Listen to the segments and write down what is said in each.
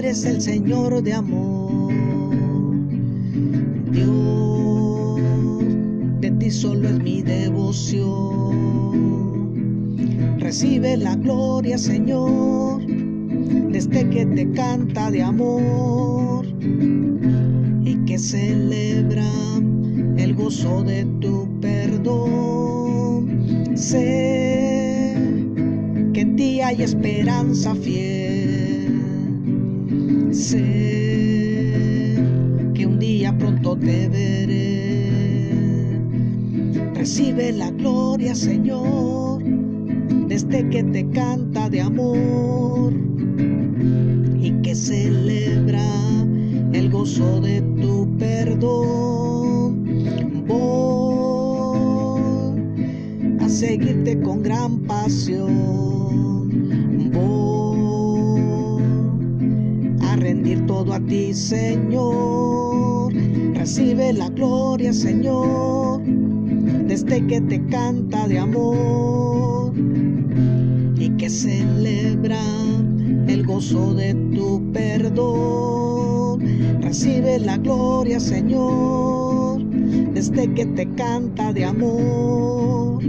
Eres el Señor de amor. Dios, de ti solo es mi devoción. Recibe la gloria, Señor, desde que te canta de amor y que celebra el gozo de tu perdón. Sé que en ti hay esperanza fiel. Sé que un día pronto te veré. Recibe la gloria, Señor, desde que te canta de amor gozo de tu perdón. Voy a seguirte con gran pasión. Voy a rendir todo a ti, Señor. Recibe la gloria, Señor, desde que te canta de amor y que celebra el gozo de tu perdón. Recibe la gloria, Señor, desde que te canta de amor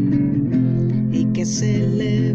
y que celebra el